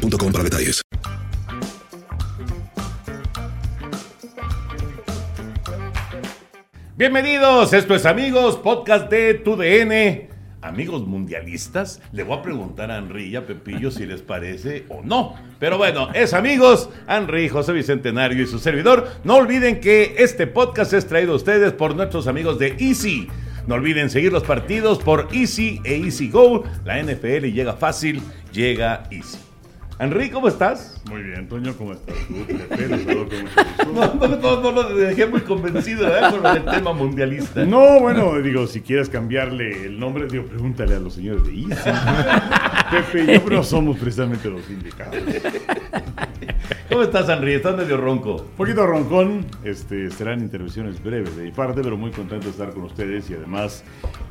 para detalles. Bienvenidos, esto es amigos, podcast de tu DN. Amigos mundialistas, le voy a preguntar a Henry y a Pepillo si les parece o no. Pero bueno, es amigos, Henry, José Bicentenario y su servidor. No olviden que este podcast es traído a ustedes por nuestros amigos de Easy. No olviden seguir los partidos por Easy e Easy Go. La NFL llega fácil, llega Easy. Henry, ¿cómo estás? Muy bien, Toño, ¿cómo estás? no, no, no, no, lo dejé muy convencido ¿eh? con el tema mundialista. No, bueno, digo, si quieres cambiarle el nombre, digo, pregúntale a los señores de Easy. Pepe y yo no somos precisamente los indicados. ¿Cómo estás, Henry? ¿Estás medio ronco? Un poquito roncón. Este, serán intervenciones breves de mi parte, pero muy contento de estar con ustedes y además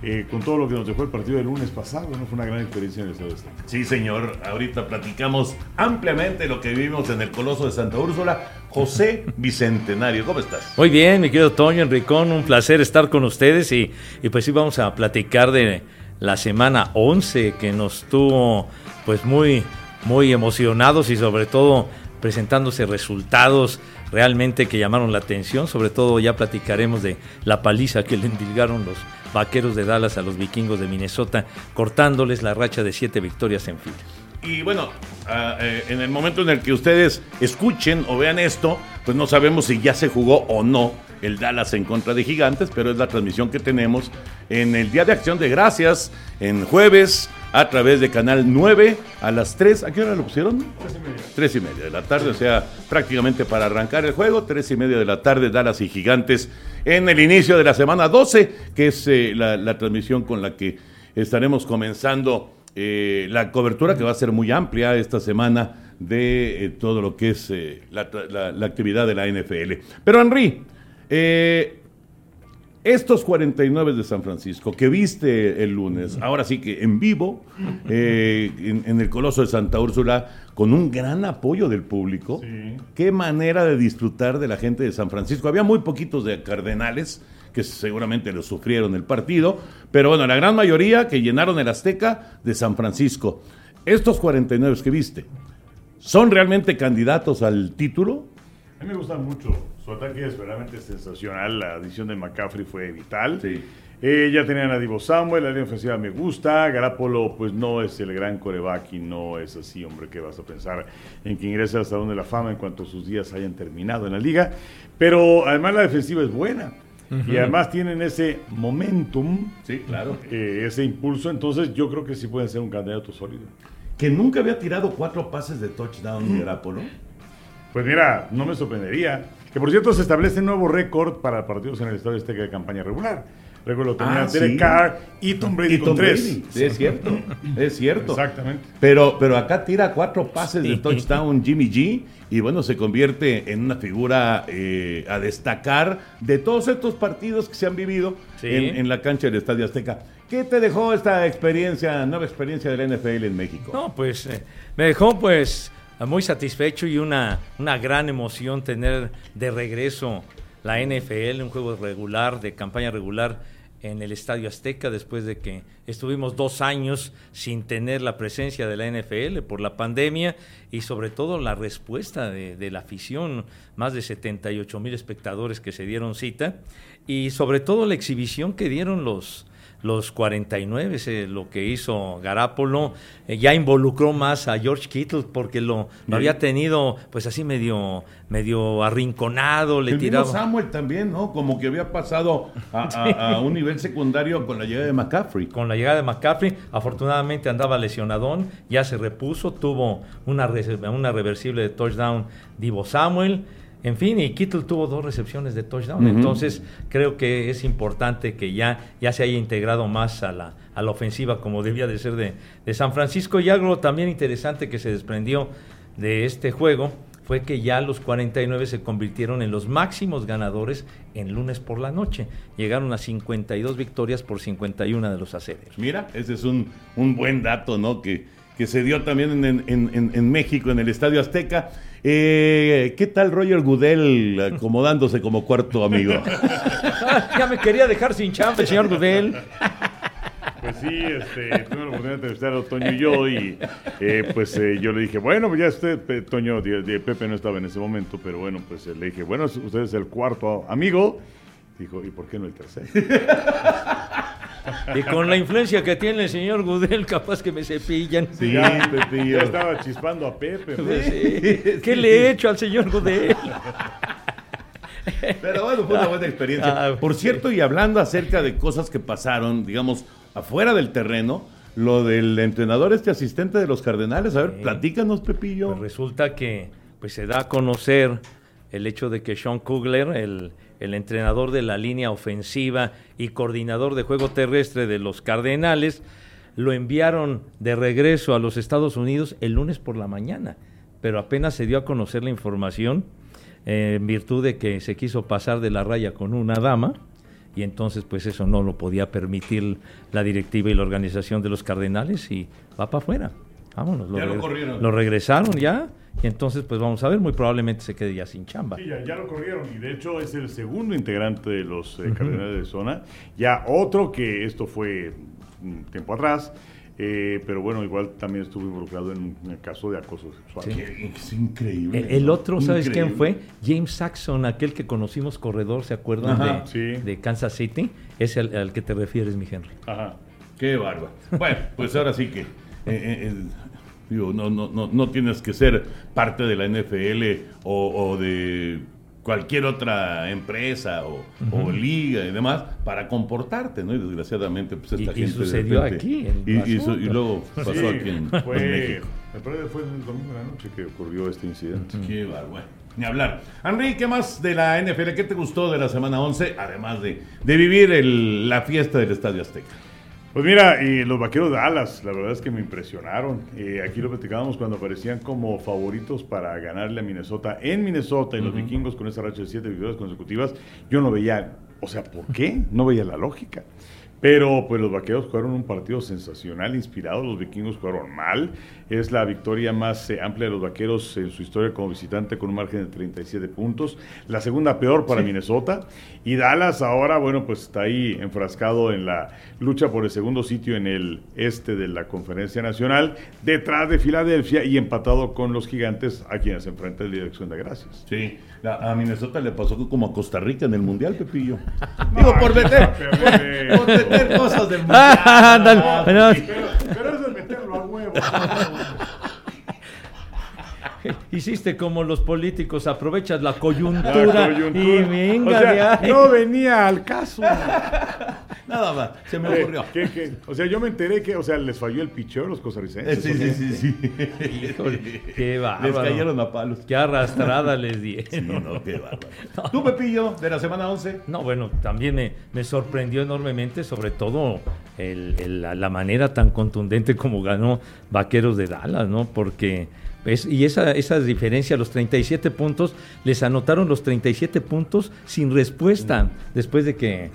eh, con todo lo que nos dejó el partido del lunes pasado. ¿no? Fue una gran experiencia en el Estado de Azteca. Sí, señor. Ahorita platicamos ampliamente lo que vivimos en el Coloso de Santa Úrsula. José Bicentenario, ¿cómo estás? Muy bien, mi querido Toño Enricón, un placer estar con ustedes y, y pues sí vamos a platicar de la semana 11 que nos tuvo pues muy, muy emocionados y sobre todo presentándose resultados realmente que llamaron la atención, sobre todo ya platicaremos de la paliza que le endilgaron los vaqueros de Dallas a los vikingos de Minnesota, cortándoles la racha de siete victorias en fila. Y bueno, uh, eh, en el momento en el que ustedes escuchen o vean esto, pues no sabemos si ya se jugó o no el Dallas en contra de Gigantes, pero es la transmisión que tenemos en el Día de Acción de Gracias, en jueves, a través de Canal 9 a las 3. ¿A qué hora lo pusieron? 3 y media. 3 y media de la tarde, o sea, prácticamente para arrancar el juego, 3 y media de la tarde, Dallas y Gigantes en el inicio de la semana 12, que es eh, la, la, transmisión con la que estaremos comenzando eh, la cobertura que va a ser muy amplia esta semana de eh, todo lo que es la, la, la, actividad de la NFL. Pero Henry, estos 49 de San Francisco que viste el lunes, ahora sí que en vivo, en, en, el Coloso de Santa Úrsula, con un gran apoyo del público, sí. qué manera de disfrutar de la gente de San Francisco. Había muy poquitos de Cardenales, que seguramente lo sufrieron el partido, pero bueno, la gran mayoría que llenaron el Azteca de San Francisco. Estos 49 que viste, ¿son realmente candidatos al título? A mí me gustan mucho. Su ataque es verdaderamente sensacional. La adición de McCaffrey fue vital. Sí. Eh, ya tenían a Divo Samuel, la línea ofensiva me gusta. Garapolo, pues no es el gran coreback y no es así, hombre, que vas a pensar en que ingrese hasta donde la fama en cuanto sus días hayan terminado en la liga. Pero además la defensiva es buena. Uh -huh. Y además tienen ese momentum, sí, claro. Eh, ese impulso, entonces yo creo que sí pueden ser un candidato sólido. Que nunca había tirado cuatro pases de touchdown Garapolo. Pues mira, no me sorprendería. Que por cierto se establece un nuevo récord para partidos en el Estadio Azteca de campaña regular. Recuerdo, tenía Ah, Derek sí. Carr y Tom Brady Y con tres. Brady, sí, es cierto, es cierto. Exactamente. Pero, pero acá tira cuatro pases de touchdown Jimmy G y bueno, se convierte en una figura eh, a destacar de todos estos partidos que se han vivido Sí. en, en la cancha del Estadio Azteca. ¿Qué te dejó esta experiencia, nueva experiencia de la NFL en México? No, pues eh, me dejó pues muy satisfecho y una, una gran emoción tener de regreso la NFL, un juego regular, de campaña regular en el Estadio Azteca después de que estuvimos dos años sin tener la presencia de la NFL por la pandemia y sobre todo la respuesta de, de la afición, más de 78 mil espectadores que se dieron cita y sobre todo la exhibición que dieron los, los 49, eh, lo que hizo Garapolo, eh, ya involucró más a George Kittle porque lo, lo había tenido pues así medio, medio arrinconado, le el mismo tiraba. Samuel también, ¿no? Como que había pasado a, a- a un nivel secundario con la llegada de McCaffrey. Con la llegada de McCaffrey, afortunadamente andaba lesionadón, ya se repuso, tuvo una, una reversible de touchdown Divo Samuel. En fin, y Kittle tuvo dos recepciones de touchdown. Entonces, creo que es importante que ya, ya se haya integrado más a la, a la ofensiva como debía de ser de, de San Francisco. Y algo también interesante que se desprendió de este juego fue que ya los 49 se convirtieron en los máximos ganadores en lunes por la noche. Llegaron a 52 victorias por 51 de los aceleros. Mira, ese es un, un buen dato, ¿no? Que, que se dio también en, en, en, México, en el Estadio Azteca. Eh, ¿Qué tal Roger Goodell acomodándose como cuarto amigo? ya me quería dejar sin champa señor Goodell. Pues sí, este, tuve la oportunidad de entrevistar a Toño y yo y eh, pues eh, yo le dije, bueno, pues ya usted, Toño, de, Pepe no estaba en ese momento, pero bueno, pues le dije, bueno, usted es el cuarto amigo. Dijo, ¿y por qué no el tercero? Y con la influencia que tiene el señor Gudel, capaz que me cepillan. Sí, ya, ya estaba chispando a Pepe. Pues ¿Qué le he hecho al señor Gudel? Pero bueno, fue una buena experiencia. Ah, Por cierto, y hablando acerca de cosas que pasaron, digamos, afuera del terreno, lo del entrenador, este asistente de los Cardenales, a ver, platícanos, Pepillo. Pues resulta que pues se da a conocer el hecho de que Sean Kugler, el, el entrenador de la línea ofensiva y coordinador de juego terrestre de los Cardenales, lo enviaron de regreso a los Estados Unidos el lunes por la mañana, pero apenas se dio a conocer la información eh, en virtud de que se quiso pasar de la raya con una dama y entonces pues eso no lo podía permitir la directiva y la organización de los Cardenales y va para afuera. Vámonos, lo, lo, lo regresaron ya entonces, pues vamos a ver, muy probablemente se quede ya sin chamba. Sí, ya, lo corrieron y de hecho es el segundo integrante de los eh, Cardenales de Zona. Ya otro que esto fue un tiempo atrás, eh, pero bueno, igual también estuvo involucrado en el caso de acoso sexual. Es increíble. El, otro, ¿sabes quién fue? James Saxon, aquel que conocimos corredor, ¿se acuerdan? de, de, Kansas City. Es al, al, que te refieres, mi Henry. Ajá. Qué bárbaro. Bueno, pues ahora sí que... Eh, Digo, no, no, no, no tienes que ser parte de la NFL o, de cualquier otra empresa o, liga y demás para comportarte, ¿no? Y desgraciadamente, pues esta gente. Y sucedió aquí. y, y, luego pasó aquí en, fue, México. Me parece que fue el domingo de la noche que ocurrió este incidente. Qué bueno. Ni hablar. Henry, ¿qué más de la NFL? ¿Qué te gustó de la semana 11? Además de, de vivir el, la fiesta del Estadio Azteca. Pues mira, y los vaqueros de Dallas, la verdad es que me impresionaron. Eh, aquí lo platicábamos cuando aparecían como favoritos para ganarle a Minnesota en Minnesota y los vikingos con esa racha de siete victorias consecutivas. Yo no veía, o sea, ¿por qué? No veía la lógica. Pero pues los vaqueros jugaron un partido sensacional, inspirado, los vikingos jugaron mal. Es la victoria más eh, amplia de los vaqueros en su historia como visitante con un margen de 37 puntos. La segunda peor para Minnesota. Y Dallas ahora, bueno, pues está ahí enfrascado en la lucha por el segundo sitio en el este de la conferencia nacional, detrás de Filadelfia y empatado con los gigantes a quienes se enfrenta el Dirección de Gracias. Sí, a Minnesota le pasó como a Costa Rica en el Mundial, Pepillo. Digo, por meter, por meter cosas del Mundial. pero, pero eso es meterlo a huevo. Hiciste como los políticos, aprovechas la coyuntura, y venga No venía al caso. Nada más, se me ocurrió. O sea, yo me enteré que, o sea, les falló el picheo a los costarricenses. Sí, sí, sí, sí. Híjole, qué bárbaro. Les cayeron a palos. Qué arrastrada les di. Sí, no, qué bárbaro. ¿Tú, Pepillo, de la semana 11? No, bueno, también me, me sorprendió enormemente, sobre todo el, la, la manera tan contundente como ganó Vaqueros de Dallas, ¿no? Porque y esa, esa diferencia, los 37 puntos, les anotaron los 37 puntos sin respuesta. Después de que,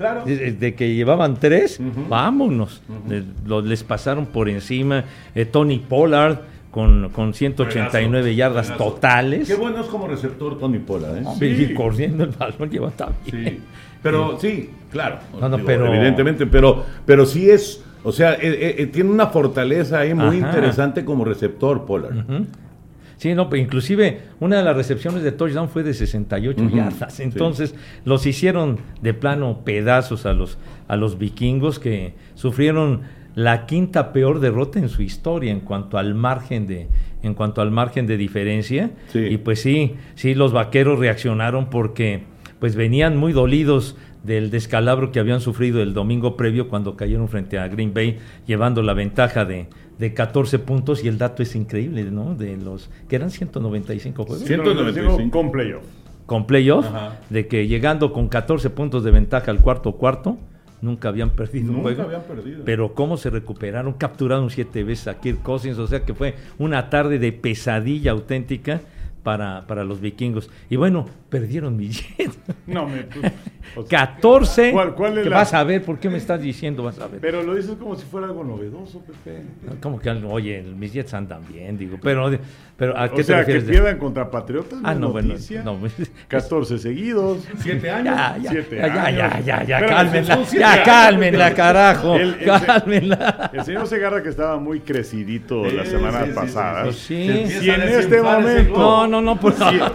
de, que llevaban tres, vámonos. les, pasaron por encima. Eh, Tony Pollard con, con 189 yardas totales. Qué bueno es como receptor Tony Pollard. ¿eh? Sí. Y corriendo el balón lleva también. Pero sí, claro. pero... Evidentemente, pero, pero sí es. O sea, eh, eh, tiene una fortaleza ahí muy interesante como receptor, Pollard. Sí, no, pero inclusive una de las recepciones de touchdown fue de 68 yardas. Entonces los hicieron de plano pedazos a los, a los vikingos que sufrieron la quinta peor derrota en su historia en cuanto al margen de en cuanto al margen de diferencia. Y pues sí sí los vaqueros reaccionaron porque pues venían muy dolidos del descalabro que habían sufrido el domingo previo cuando cayeron frente a Green Bay llevando la ventaja de de 14 puntos y el dato es increíble, ¿no? De los que eran 195 juegos. 195 con playoff. con playoff, de que llegando con 14 puntos de ventaja al cuarto cuarto, nunca habían perdido un juego. habían perdido. Pero cómo se recuperaron, capturaron siete veces a Kirk Cousins, o sea que fue una tarde de pesadilla auténtica para, para los vikingos. Y bueno, perdieron mi jet. No, me, pues, 14. ¿Cuál- cuál es que la- Vas a ver, ¿por qué me estás diciendo? Vas a ver. Pero lo dices como si fuera algo novedoso, Pepe. Como que, oye, mis jets andan bien, digo. Pero, pero ¿a qué o te sea, que refieres? de- pierdan contra Patriotas, Ah, no, bueno. No, 14 seguidos. Siete años. ya, ya, Siete ya, ya, años. ya, ya, ya, cálmenla, ya, años. cálmenla, carajo, El- el- cálmenla. El señor Segarra que estaba muy crecidito la Sí, semana sí, sí, pasada. sí, sí. Se a en este momento-. No, no, no, por Si- favor.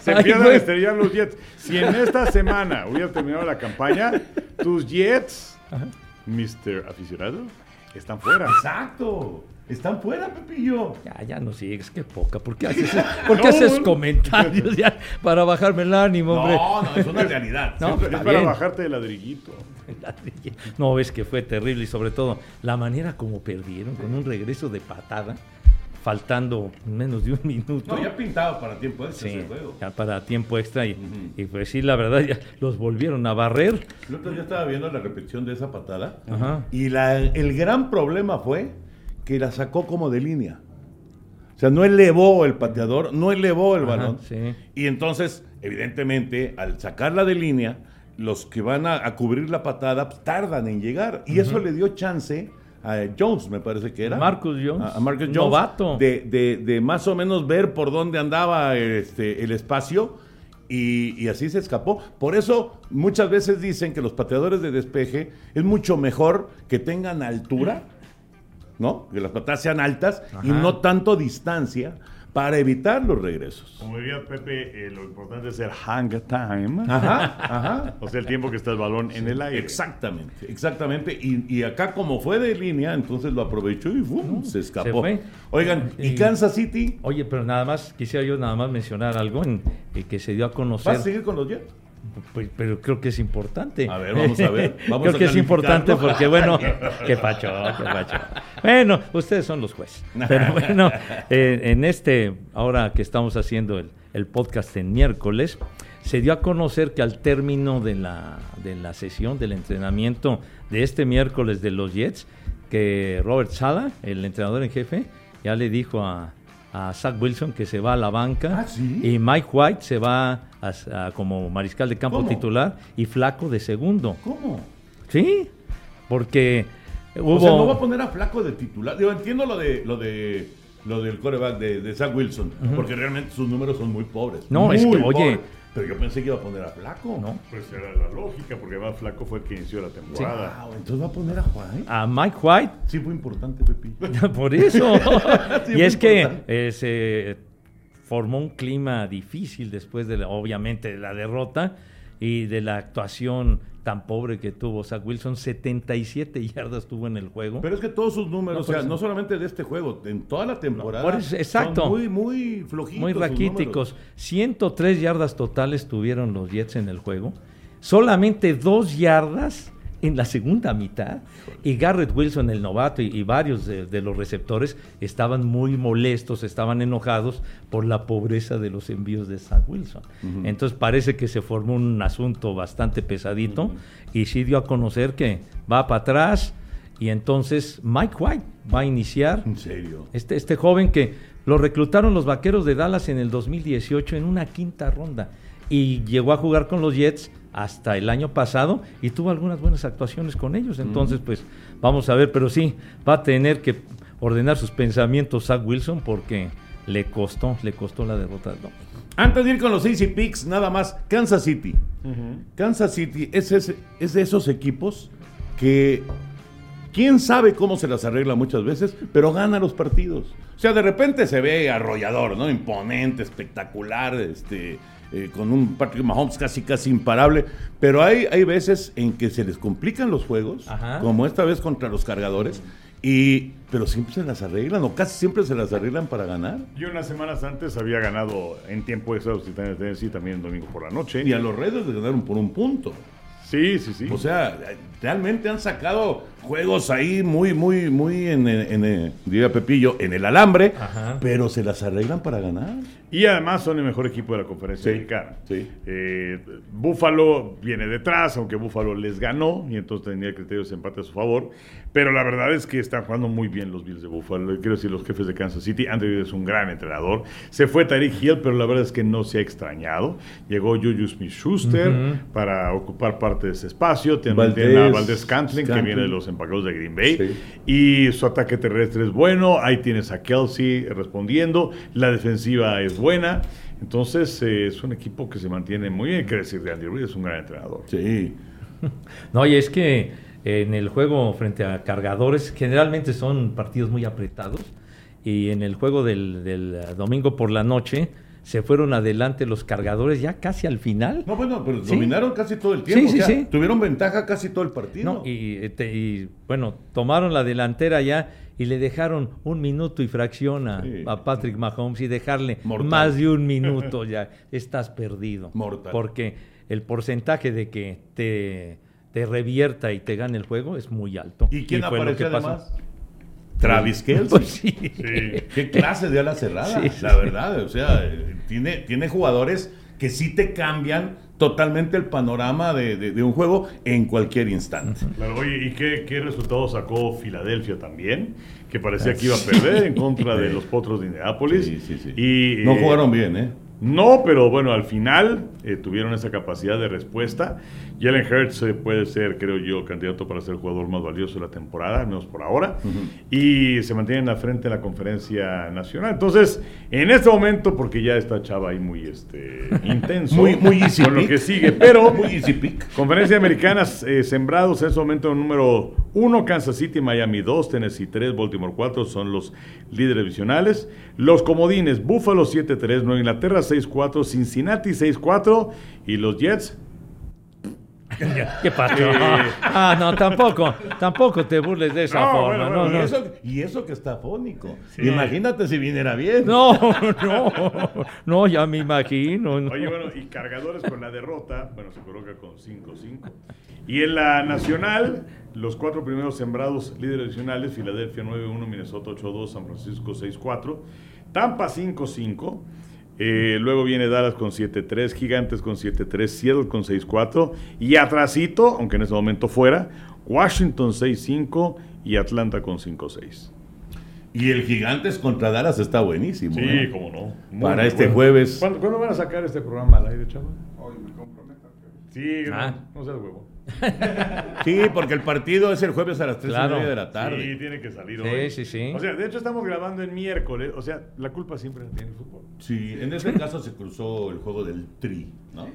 se Ay, empiezan a estrellar los Jets. Si en esta semana hubiera terminado la campaña, tus Jets, Mr. Aficionado, están fuera. Exacto. Están fuera, Pepillo. Ya, ya no sigues, qué poca. ¿Por qué haces, por qué No, haces no. comentarios ya para bajarme el ánimo, hombre? No, no, es una realidad. No, Es para bien. bajarte de ladrillito. No, ves que fue terrible y sobre todo la manera como perdieron con un regreso de patada, faltando menos de un minuto. No, ya pintaba para tiempo extra Sí, ese juego. ya para tiempo extra y, y pues sí, la verdad ya los volvieron a barrer. El otro día estaba viendo la repetición de esa patada. Y la- el gran problema fue que la sacó como de línea. O sea, no elevó el pateador, no elevó el balón. sí. Y entonces, evidentemente, al sacarla de línea, los que van a, a cubrir la patada pues, tardan en llegar. Y eso le dio chance a Jones, me parece que era. Marcus Jones, A, a Marcus Jones. novato. De, de- de más o menos ver por dónde andaba este, el espacio. Y, y así se escapó. Por eso muchas veces dicen que los pateadores de despeje es mucho mejor que tengan altura, ¿no? Que las patadas sean altas y no tanto distancia para evitar los regresos. Como diría Pepe, eh, lo importante es el hang time. Ajá, ajá. O sea, el tiempo que está el balón en el aire. Exactamente, exactamente. Y, y acá como fue de línea, entonces lo aprovechó y ¡fum! se escapó. Oigan, ¿y Y- Kansas City? Oye, pero nada más, quisiera yo nada más mencionar algo en, eh, que se dio a ¿Vas conocer. a seguir con los Jets? Pues, pero creo que es importante. A ver, vamos a ver. Vamos creo a que es importante porque, bueno, qué pacho, qué pacho. Bueno, ustedes son los jueces. Pero bueno, eh, en este, ahora que estamos haciendo el, el podcast en miércoles, se dio a conocer que al término de la, de la sesión del entrenamiento de este miércoles de los Jets, que Robert Sala, el entrenador en jefe, ya le dijo a, a Zach Wilson que se va a la banca Ah, ¿sí? y Mike White se va a- a- como mariscal de campo ¿Cómo? titular y Flaco de segundo. ¿Cómo? Sí, porque hubo... O sea, no va a poner a Flaco de titular. Yo entiendo lo de lo de lo del coreback de, de Zach Wilson, porque realmente sus números son muy pobres. No, Muy es que, oye- pobres. Pero yo pensé que iba a poner a Flaco. No. Pues era la lógica, porque además Flaco fue el que inició la temporada. Wow, entonces va a poner a Juan. A Mike White Sí fue importante, Pepi. Por eso. Sí, y es que eh, se formó un clima difícil después de la, obviamente de la derrota y de la actuación tan pobre que tuvo Zach Wilson. 77 yardas tuvo en el juego. Pero es que todos sus números, No, o sea, por eso. no solamente de este juego, en toda la temporada, eso, exacto. son muy, muy flojitos. muy raquíticos. números. 103 yardas totales tuvieron los Jets en el juego. Solamente dos yardas en la segunda mitad. Y Garrett Wilson, el novato, y, y varios de, de los receptores estaban muy molestos, estaban enojados por la pobreza de los envíos de Zach Wilson. Entonces parece que se formó un asunto bastante pesadito y sí dio a conocer que va para atrás. Y entonces Mike White va a iniciar En serio. este, este joven que lo reclutaron los vaqueros de Dallas en el 2018 en una quinta ronda y llegó a jugar con los Jets hasta el año pasado y tuvo algunas buenas actuaciones con ellos. Entonces, pues vamos a ver, pero sí, va a tener que ordenar sus pensamientos Zach Wilson porque le costó, le costó la derrota. del domingo. Antes de ir con los Easy Picks, nada más, Kansas City. Kansas City es, ese- es de esos equipos que quién sabe cómo se las arregla muchas veces, pero gana los partidos. O sea, de repente se ve arrollador, ¿no? Imponente, espectacular, este, eh, con un Patrick Mahomes casi casi imparable. Pero hay, hay veces en que se les complican los juegos, Ajá. como esta vez contra los cargadores, y, pero siempre se las arreglan, o casi siempre se las arreglan para ganar. Y unas semanas antes había ganado en tiempo extra los Titanes de Tennessee también el domingo por la noche. Y a los Raiders le ganaron por un punto. Sí, sí, sí. O sea, realmente han sacado juegos ahí muy, muy, muy en, en, en diría Pepillo, en el alambre, Ajá. pero se las arreglan para ganar. Y además son el mejor equipo de la conferencia Sí, americana. sí. Eh, Buffalo viene detrás, aunque Buffalo les ganó y entonces tenía el criterio de desempate a su favor. Pero la verdad es que están jugando muy bien los Bills de Buffalo. Quiero decir, los jefes de Kansas City. Andrew es un gran entrenador. Se fue Tyreek Hill, pero la verdad es que no se ha extrañado. Llegó Juju Smith-Schuster para ocupar parte de ese espacio. También Valdez tienen a Valdez Scantling, que viene de los empacados de Green Bay. Sí. Y su ataque terrestre es bueno. Ahí tienes a Kelsey respondiendo. La defensiva es buena. Entonces, eh, es un equipo que se mantiene muy bien. Quiero decir, de Andy Reid es un gran entrenador. Sí. No, y es que en el juego frente a cargadores, generalmente son partidos muy apretados. Y en el juego del, del, domingo por la noche, se fueron adelante los cargadores ya casi al final. No, bueno, pero Sí. dominaron casi todo el tiempo. Sí, sí, o sea. Tuvieron ventaja casi todo el partido. No, y, este, y, bueno, tomaron la delantera ya y le dejaron un minuto y fracción a, Patrick Mahomes y dejarle Mortal. más de un minuto ya estás perdido. Mortal. Porque el porcentaje de que te, te revierta y te gane el juego es muy alto. ¿Y quién que pasó. Travis Kelce. Pues sí. Qué clase de ala cerrada, Sí, sí, la verdad. O sea, tiene, tiene jugadores que sí te cambian totalmente el panorama de, de- de un juego en cualquier instante. Claro, oye, ¿y qué, qué resultado sacó Filadelfia también? Que parecía que iba a perder en contra de los Potros de Indianápolis. Sí, sí, sí. Y, no eh, jugaron bien, ¿eh? No, pero bueno, al final eh, tuvieron esa capacidad de respuesta. Jalen Hurts eh, puede ser, creo yo, candidato para ser el jugador más valioso de la temporada, al menos por ahora. Y se mantienen al frente de la conferencia nacional. Entonces, en este momento, porque ya está Chava ahí muy este, intenso, Muy- muy easy con lo que sigue, pero Muy easy pick. Conferencia Americana eh, sembrados en este momento número 1, Kansas City, Miami 2, Tennessee 3, Baltimore 4 son los líderes divisionales. Los comodines, Buffalo 7-3, Nueva Inglaterra 6-4, Cincinnati 6-4 y los Jets. ¿Qué pasó? Eh. Ah, no, tampoco, tampoco te burles de esa No, forma. bueno, no, Y no. eso, y eso que está fónico. Imagínate si viniera bien. No, no, no, ya me imagino. no. Oye, bueno, y cargadores con la derrota, bueno, se coloca con 5-5. Y en la nacional, los cuatro primeros sembrados líderes divisionales, Filadelfia 9-1, Minnesota 8-2, San Francisco 6-4, Tampa 5-5. Eh, luego viene Dallas con 7-3, Gigantes con 7-3, Seattle con 6-4 y atrasito, aunque en ese momento fuera, Washington 6-5 y Atlanta con 5-6. Y el Gigantes contra Dallas está buenísimo. Sí, ¿eh? cómo no. Muy, Para muy este bueno. jueves. ¿Cuándo, cuándo van a sacar este programa al aire, chaval? Hoy me comprometo. Sí, no, Ah. no seas huevo. Sí, porque el partido es el jueves a las 3 Claro. y media de la Sí, tarde. tiene que salir Sí, hoy. sí, sí. O sea, de hecho estamos grabando en miércoles. O sea, la culpa siempre la tiene el fútbol. Sí, en ese caso se cruzó el juego del tri, ¿no?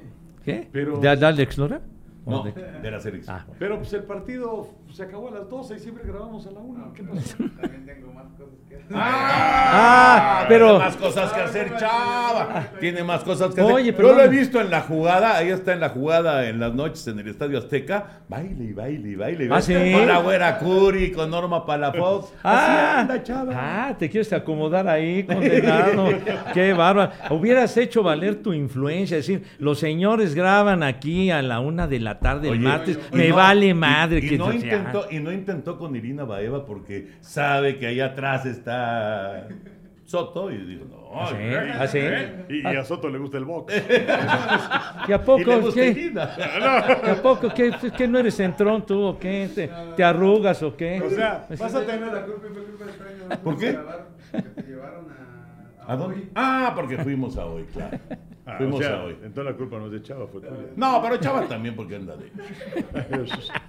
¿Qué? Pero- ¿De, de Alex Lora? ¿O No, de- de la selección. Ah. Pero pues el partido se acabó a las 12 y siempre grabamos a la 1. ¿Qué pasó? También tengo más cosas que hacer. Ah, pero- Tiene más cosas que hacer, chava. Tiene más cosas que hacer. Oye, Yo pero- lo he visto en la jugada, ahí está en la jugada en las noches en el Estadio Azteca. Baile y baile y baile. ¿Ah, sí? Con la güera Curi, con Norma Palafox. Ah, Así anda, chava. ah, te quieres acomodar ahí, condenado. Qué bárbaro. Hubieras hecho valer tu influencia, es decir, los señores graban aquí a la una de la tarde el Oye, martes, y me no- vale y- madre Y, que no o sea, intentó, y no intentó con Irina Baeva porque sabe que ahí atrás está Soto y dijo, no. ¿Ah, sí? ¿Ah, sí? Y, y a Soto le gusta el box. ¿Y a Y poco qué? ¿Y a poco qué? ¿Qué no eres centrón tú o qué? ¿Te, te arrugas o qué? O sea, vas a tener la la culpa y fue culpa no ¿Por qué? grabar, Que te llevaron a. ¿A dónde? Ah, porque fuimos a hoy, claro. Ah, fuimos o sea, a hoy. entonces la culpa no es de Chava, fue tuya. No, pero Chava también porque anda de.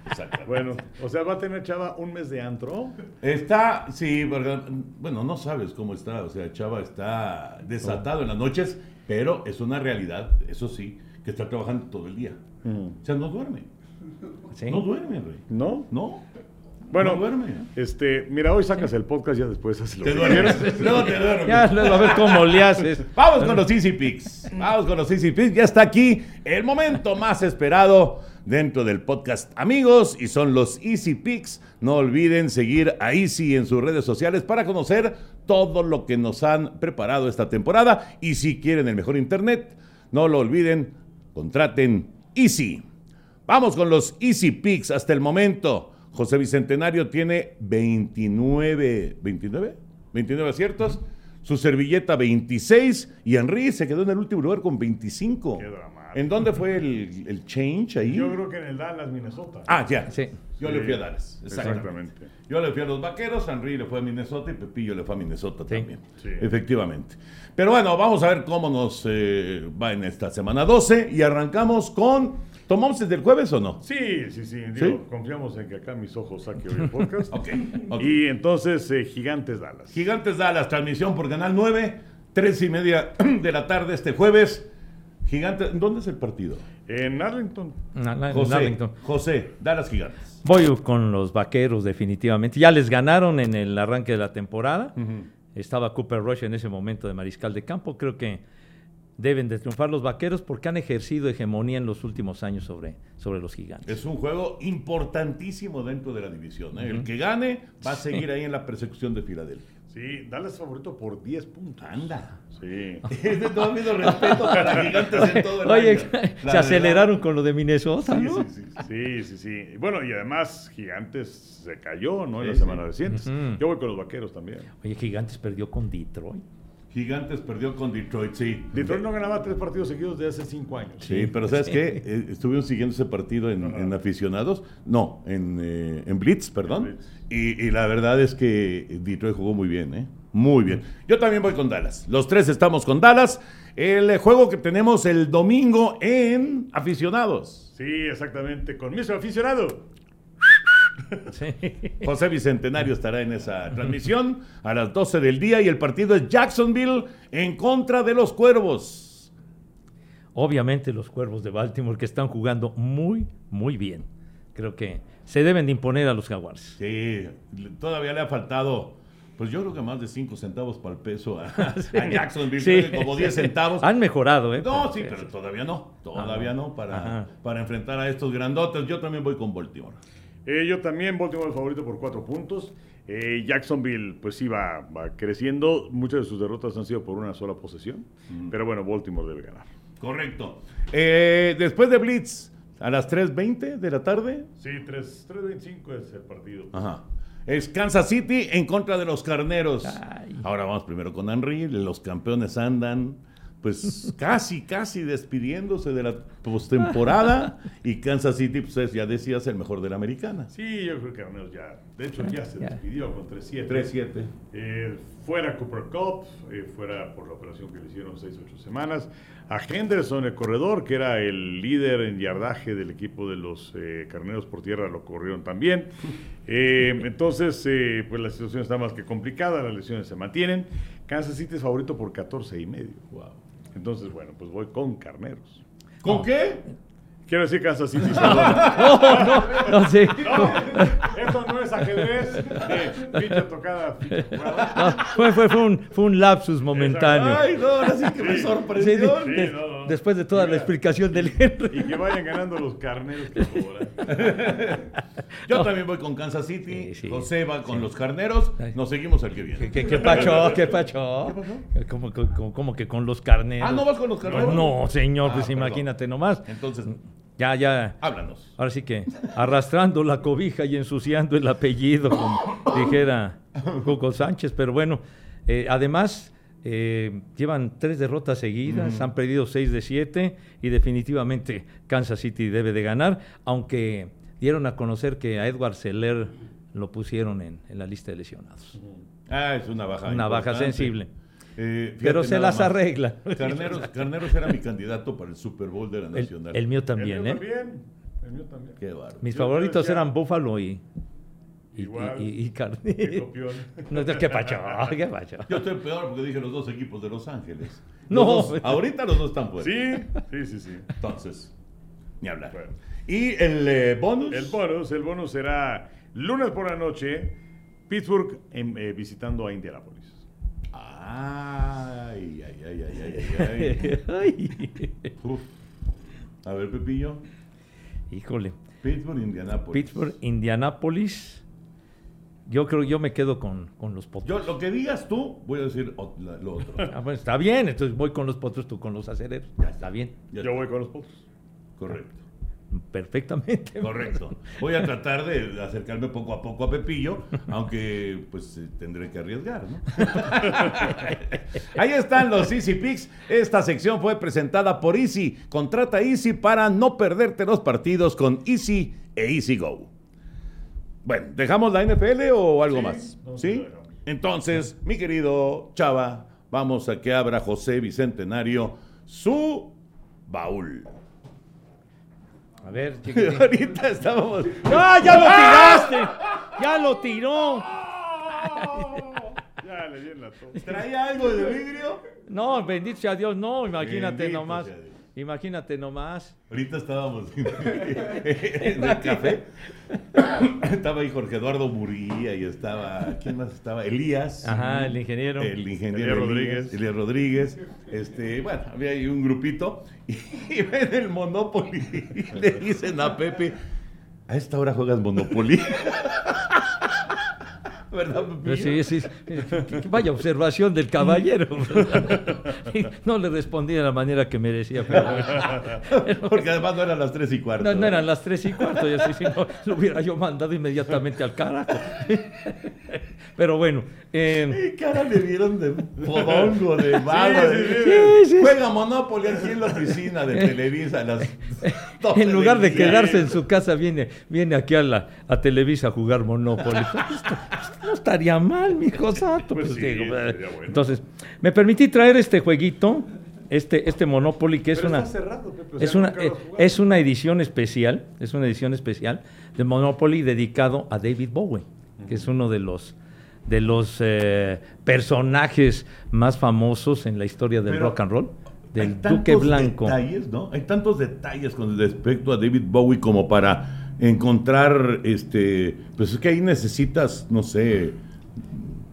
Exactamente. Bueno, o sea, va a tener Chava un mes de antro. Está, sí, porque, bueno, no sabes cómo está. O sea, Chava está desatado en las noches, pero es una realidad, eso sí, que está trabajando todo el día. O sea, no duerme. ¿Sí? No duerme, rey. ¿No? No. Bueno, No duerme. este, mira, hoy sacas el podcast, ya después haces lo Te que duermes. quieras. Luego te duermes. Ya, luego a ver cómo le haces. Vamos con los Easy Picks. Vamos con los Easy Picks. Ya está aquí el momento más esperado dentro del podcast, amigos, y son los Easy Picks. No olviden seguir a Easy en sus redes sociales para conocer todo lo que nos han preparado esta temporada. Y si quieren el mejor internet, no lo olviden, contraten Easy. Vamos con los Easy Picks hasta el momento. José Bicentenario tiene 29, 29, 29 aciertos. Su servilleta 26 y Henry se quedó en el último lugar con 25. Qué dramático. ¿En dónde fue el, el change ahí? Yo creo que en el Dallas, Minnesota. Ah, ya. Sí. Yo le fui a Dallas. Exactamente. Yo le fui a los vaqueros, Henry le fue a Minnesota y Pepillo le fue a Minnesota Sí. también. Sí. Efectivamente. Pero bueno, vamos a ver cómo nos eh, va en esta semana 12 y arrancamos con. ¿Tomamos desde el jueves o no? Sí, sí, sí. Digo, ¿Sí? confiamos en que acá mis ojos saquen hoy el podcast. Ok. ok. Y entonces, eh, Gigantes Dallas. Gigantes Dallas, transmisión por Canal 9, tres y media de la tarde este jueves. Gigantes, ¿dónde es el partido? En Arlington. Na- na- en José, Arlington. José, Dallas Gigantes. Voy con los vaqueros, definitivamente. Ya les ganaron en el arranque de la temporada. Estaba Cooper Rush en ese momento de mariscal de campo. Creo que deben de triunfar los vaqueros porque han ejercido hegemonía en los últimos años sobre, sobre los gigantes. Es un juego importantísimo dentro de la división. ¿eh? El que gane va a seguir ahí en la persecución de Filadelfia. Sí, Dallas favorito por 10 puntos. Anda. Sí. Es de todo habido respeto para Gigantes en todo el Oye, año. Se verdad. aceleraron con lo de Minnesota, Sí, ¿no? sí, sí, sí, sí, sí. Bueno, y además Gigantes se cayó, ¿no? En la semana sí. reciente. Yo voy con los vaqueros también. Oye, Gigantes perdió con Detroit. Gigantes perdió con Detroit, sí. Detroit no ganaba tres partidos seguidos de hace cinco años. Sí, pero ¿sabes qué? Eh, estuvieron siguiendo ese partido en, aficionados. No, en, eh, en Blitz, perdón. En Blitz. Y, y la verdad es que Detroit jugó muy bien, ¿eh? Muy bien. Yo también voy con Dallas. Los tres estamos con Dallas. El juego que tenemos el domingo en aficionados. Sí, exactamente. Con mi aficionado. Sí. José Bicentenario estará en esa transmisión a las 12 del día y el partido es Jacksonville en contra de los Cuervos. Obviamente los cuervos de Baltimore que están jugando muy, muy bien. Creo que se deben de imponer a los jaguares. Sí, todavía le ha faltado, pues yo creo que más de 5 centavos para el peso a, a Jacksonville, Sí, como 10 sí. centavos. Han mejorado, ¿eh? No, Pero- sí, pero todavía no, todavía Ajá. no para, Ajá. para enfrentar a estos grandotes. Yo también voy con Baltimore. Eh, yo también, Baltimore el favorito por cuatro puntos. Eh, Jacksonville, pues sí, va, va creciendo. Muchas de sus derrotas han sido por una sola posesión. Pero bueno, Baltimore debe ganar. Correcto. Eh, después de Blitz, a las 3.20 de la tarde, Sí, 3 3.25 es el partido. Ajá. Es Kansas City en contra de los carneros. Ay. Ahora vamos primero con Henry. Los campeones andan, pues casi, casi despidiéndose de la postemporada. y Kansas City, pues es, ya decías, el mejor de la americana. Sí, yo creo que al menos ya. De hecho, ya se despidió con 3-7. 3-7. Eh, fuera Cooper Cup, eh, fuera por la operación que le hicieron 6-8 semanas. A Henderson, el corredor, que era el líder en yardaje del equipo de los eh, carneros por tierra, lo corrieron también. Eh, entonces, eh, pues la situación está más que complicada, las lesiones se mantienen. Kansas City es favorito por 14 y medio. Entonces, bueno, pues voy con carneros. ¿Con qué? Quiero decir Kansas City. No, no, no sé. No, esto no es ajedrez de ficha tocada, ficha jugada. No, fue, fue, fue, un, fue un lapsus momentáneo. Ay, no, ahora sí que me Sí, sorprendió. de- Sí, de- no, no. Después de toda la explicación del Henry. Y que vayan ganando los carneros que cobran. Yo también voy con Kansas City. Sí, sí, José va con los carneros. Nos seguimos al que viene. ¿Qué, qué, qué pacho? ¿Qué pacho? ¿Cómo, cómo- cómo que con los carneros? Ah, ¿no vas con los carneros? No, señor, Ah, pues perdón. imagínate nomás. Entonces, Ya, ya. háblanos. Ahora sí que arrastrando la cobija y ensuciando el apellido, como dijera Coco Sánchez. Pero bueno, eh, además eh, llevan tres derrotas seguidas, han perdido seis de siete y definitivamente Kansas City debe de ganar, aunque dieron a conocer que a Edward Seller lo pusieron en, en la lista de lesionados. Ah, es una baja. Una baja sensible. Eh, Pero se las más. arregla. Carneros, Carneros era mi candidato para el Super Bowl de la El, Nacional. el mío El también, mío ¿eh? también. El mío también. Qué. Mis Yo favoritos eran Buffalo y, Igual. y, y Carne- Qué copión. No, ¿Qué pacho? ¿Qué pacho? Yo estoy peor porque dije los dos equipos de Los Ángeles. No. Dos- ahorita los dos están fuertes. Sí, sí, sí, sí. Entonces, ni hablar. Bueno. Y el eh, bonus. El bonus, el bonus será lunes por la noche, Pittsburgh em, eh, visitando a Indianapolis. Ay, ay, ay, ay, ay, ay, ay. Ay. Uf. A ver, Pepillo. Híjole. Pittsburgh, Indianapolis. Pittsburgh, Indianapolis. Yo creo yo me quedo con, con los Yo, potros. lo que digas tú, voy a decir la- lo otro. Ah, bueno, está bien, entonces voy con los potros, tú con los acereros. Ya está bien. Ya Yo está. voy con los Potros. Correcto. perfectamente. Correcto. Voy a tratar de acercarme poco a poco a Pepillo, aunque pues eh, tendré que arriesgar, ¿no? Ahí están los Easy Picks. Esta sección fue presentada por Easy. Contrata Easy para no perderte los partidos con Easy e Easy Go. Bueno, ¿dejamos la NFL o algo Sí, más? no, ¿Sí? Entonces, mi querido Chava, vamos a que abra José Bicentenario su baúl. A ver, chiquitín. Ahorita estábamos. ¡Ah, ya lo tiraste! ¡Ya lo tiró! Ya le di en la. ¿Traía algo de vidrio? No, bendito sea Dios, no, imagínate Bendito nomás. Imagínate nomás. Ahorita estábamos en el café. Estaba ahí Jorge Eduardo Murguía y estaba. ¿Quién más estaba? Elías. Ajá, el ingeniero. El ingeniero Elías Elías Rodríguez. Elías Rodríguez. Este, bueno, había ahí un grupito. Y ven el Monopoly. Y le dicen a Pepe: A esta hora juegas Monopoly. ¿Verdad, Pepillo? Sí, sí, sí. Vaya observación del caballero. No le respondí de la manera que merecía. Pero Porque además no eran las tres y cuarto. no, no eran las tres y cuarto, y así si no lo hubiera yo mandado inmediatamente al carajo. Pero bueno, eh, ¿Qué cara le dieron de podongo, de vago? sí, de- sí. Juega Monopoly aquí en la oficina de Televisa a las 12 en lugar de día. quedarse en su casa, viene, viene aquí a, la, a Televisa a jugar Monopoly. No estaría mal, mi santo. Pues pues, sí, digo, sería eh, bueno. Entonces, me permití traer este jueguito, este, este Monopoly, que es Pero una. está cerrado, Pepe, o sea, Es una, eh, es una edición especial, es una edición especial de Monopoly dedicado a David Bowie, que es uno de los de los eh, personajes más famosos en la historia del Pero rock and roll, del Duque Blanco. detalles, ¿no? Hay tantos detalles con respecto a David Bowie como para encontrar, este, pues es que ahí necesitas, no sé,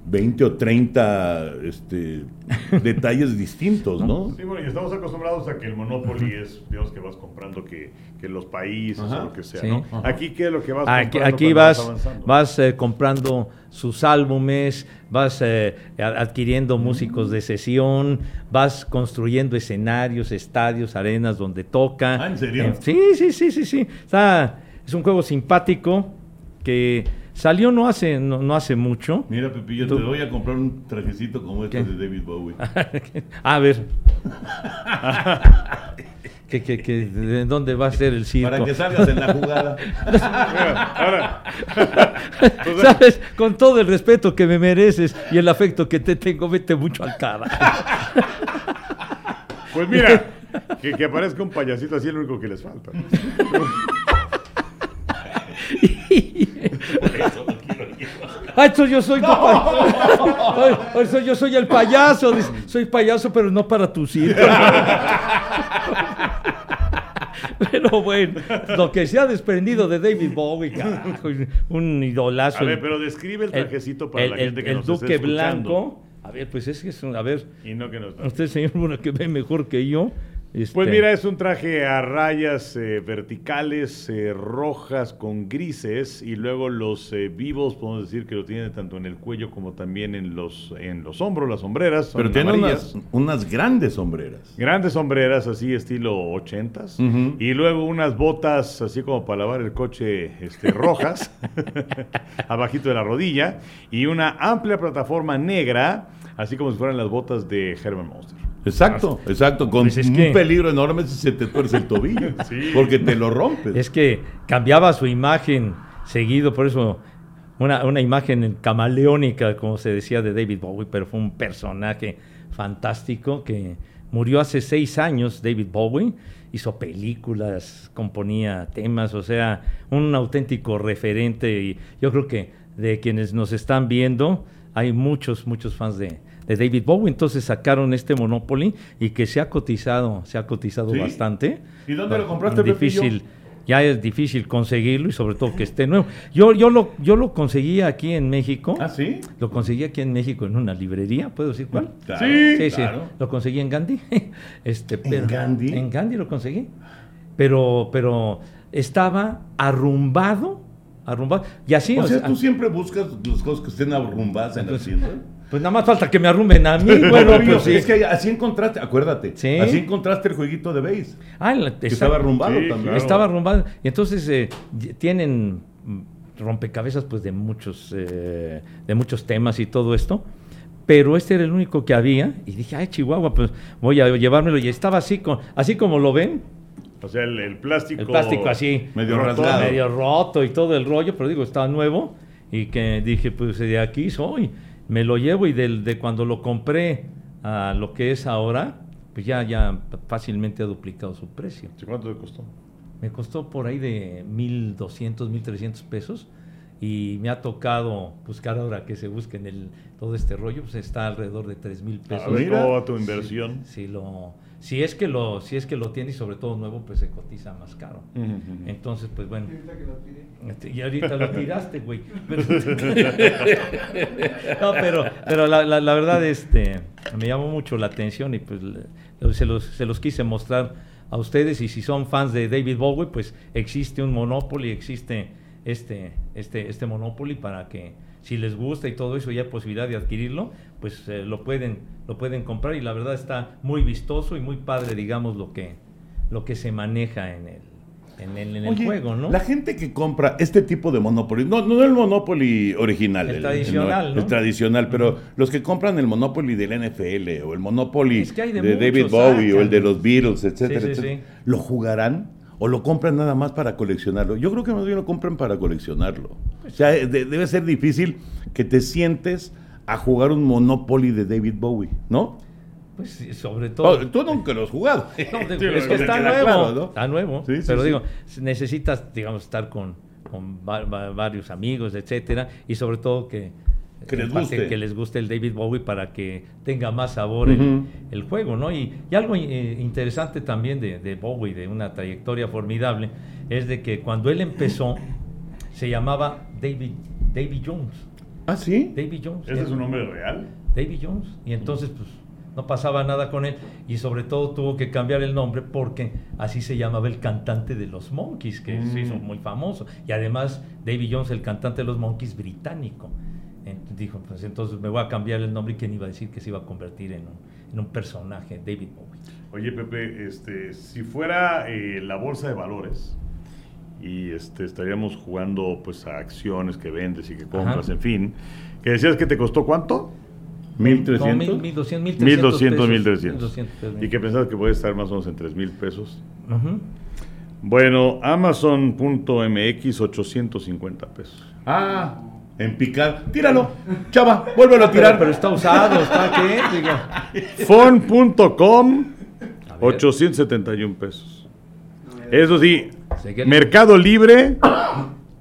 20 o 30 este, detalles distintos, ¿no? Sí, bueno, y estamos acostumbrados a que el Monopoly es, digamos, que vas comprando que, que los países Ajá. o lo que sea, Sí. ¿no? Aquí, ¿qué es lo que vas Aquí, comprando aquí cuando vas, avanzando? vas eh, comprando sus álbumes, vas eh, adquiriendo músicos de sesión, vas construyendo escenarios, estadios, arenas donde toca. Ah, ¿en serio? Eh, sí, sí, sí, sí, sí. Está, es un juego simpático que salió no hace, no, no hace mucho. Mira, Pepillo, Tú- te voy a comprar un trajecito como este ¿Qué? de David Bowie. a ver. ¿Qué, qué, qué, ¿De dónde va a ser el circo? Para que salgas en la jugada. Mira, ahora, Pues, ¿Sabes? Con todo el respeto que me mereces y el afecto que te tengo, vete mucho al cara. pues mira, que, que aparezca un payasito así es lo único que les falta. Por eso lo quiero ¡Ay, entonces yo soy tu soy- yo soy el payaso! Dice, soy payaso, pero no para tu circo. Pero bueno, lo que se ha desprendido de David Bowie, carajo, un idolazo. A ver, pero describe el trajecito para el, la el- gente que el nos Duque esté. Blanco. A ver, pues es que es un... A ver, Y no que nos usted, señor Luna, que ve mejor que yo. Pues este, mira, es un traje a rayas eh, verticales, eh, rojas con grises, y luego los eh, vivos, podemos decir que lo tiene tanto en el cuello como también en los, en los hombros, las sombreras. Pero tiene unas, unas grandes sombreras. Grandes sombreras, así estilo ochentas. Y luego unas botas, así como para lavar el coche, este, rojas, abajito de la rodilla. Y una amplia plataforma negra, así como si fueran las botas de Herman Monster. Exacto, exacto. Con Pues es un que- peligro enorme si se te tuerce el tobillo. Sí. Porque te lo rompes. Es que cambiaba su imagen seguido, por eso una, una imagen camaleónica, como se decía de David Bowie, pero fue un personaje fantástico que murió hace seis años, David Bowie, hizo películas, componía temas, o sea, un auténtico referente y yo creo que de quienes nos están viendo hay muchos, muchos fans de, de David Bowie, entonces sacaron este Monopoly y que se ha cotizado, se ha cotizado ¿Sí? bastante. ¿Y dónde lo Ah, compraste, Difícil, Pepillo? ya es difícil conseguirlo y sobre todo que esté nuevo. Yo, yo, lo, yo lo conseguí aquí en México. ¿Ah, sí? Lo conseguí aquí en México en una librería, ¿puedo decir cuál? Claro, Sí, Sí, sí, claro. lo conseguí en Gandhi. Este, pero- Gandhi? En Gandhi lo conseguí. Pero, pero estaba arrumbado, arrumbado. Y así, O o sea, tú siempre buscas las cosas que estén arrumbadas en la Pues, tienda. Pues nada más falta que me arrumen a mí, Bueno, bueno, pues sí. es que así encontraste, acuérdate, Sí. así encontraste el jueguito de base. Ah, la- Que estaba arrumbado Sí, también. claro. Estaba arrumbado. Y entonces eh, tienen rompecabezas pues de muchos, eh, de muchos temas y todo esto. Pero este era el único que había. Y dije, ay, Chihuahua, pues voy a llevármelo. Y estaba así, con, así como lo ven. O sea, el, el plástico. El plástico así. Medio roto, rasgado. medio roto y todo el rollo, pero digo, estaba nuevo y que dije, pues de aquí soy, me lo llevo y del, de cuando lo compré a lo que es ahora, pues ya, ya fácilmente ha duplicado su precio. Sí, ¿Cuánto te costó? Me costó por ahí de 1.200, 1.300 pesos y me ha tocado buscar ahora que se busque en el, todo este rollo, pues está alrededor de 3.000 pesos. A ver va tu inversión. Si, lo, si, es que lo, si es que lo tiene y sobre todo nuevo, pues se cotiza más caro. Entonces, pues bueno. Y ahorita que lo tiré. Este, Y ahorita lo tiraste, güey. Pero- no, pero, pero la, la- la verdad, este, me llamó mucho la atención y pues le- se los, se los quise mostrar a ustedes. Y si son fans de David Bowie, pues existe un Monopoly, existe este, este, este Monopoly para que si les gusta y todo eso y hay posibilidad de adquirirlo, pues eh, lo pueden, lo pueden comprar. Y la verdad está muy vistoso y muy padre, digamos, lo que, lo que se maneja en el, en el, en el Oye, juego, ¿no? La gente que compra este tipo de Monopoly, no, no el Monopoly original, El tradicional, ¿no? El tradicional, pero los que compran el Monopoly del NFL o el Monopoly Es que hay de David Bowie o sacan. el de los Beatles, etcétera, Sí, sí, etcétera, sí. ¿lo jugarán o lo compran nada más para coleccionarlo? Yo creo que más bien lo compran para coleccionarlo. O sea, de- debe ser difícil que te sientes a jugar un Monopoly de David Bowie, ¿no? Pues sí, sobre todo. Oh, tú nunca lo has jugado. No, es que está nuevo, claro, ¿no? está nuevo. Sí, sí, pero digo, necesitas, digamos, estar con, con va- va- varios amigos, etcétera, y sobre todo que Que les guste. que les guste el David Bowie para que tenga más sabor el- Ujú. el, juego, ¿no? Y, y algo eh, interesante también de, de Bowie, de una trayectoria formidable, es de que cuando él empezó se llamaba David David Jones. ¿Ah, sí? David Jones. ¿Ese es un nombre real? David Jones. Y entonces, pues, no pasaba nada con él. Y sobre todo tuvo que cambiar el nombre porque así se llamaba el cantante de los Monkeys, que se hizo muy famoso. Y además, David Jones, el cantante de los Monkeys británico. Dijo, pues entonces me voy a cambiar el nombre y quién iba a decir que se iba a convertir en un, en un personaje, David Bowie. Oye, Pepe, este, si fuera eh, la bolsa de valores y este, estaríamos jugando pues a acciones que vendes y que compras, Ajá. en fin, que decías que te costó cuánto? No, 1300. mil- 1200, 1200, 1300 1300. 1200 pesos. Y que pensabas que puede estar más o menos en 3 mil pesos. Ujú. Bueno, Amazon.mx 850 pesos. Ah, en picar. Tíralo, chava, vuélvelo a tirar. pero está usado, ¿está qué? Fon.com A ver. 871 pesos. Eso sí, Mercado Libre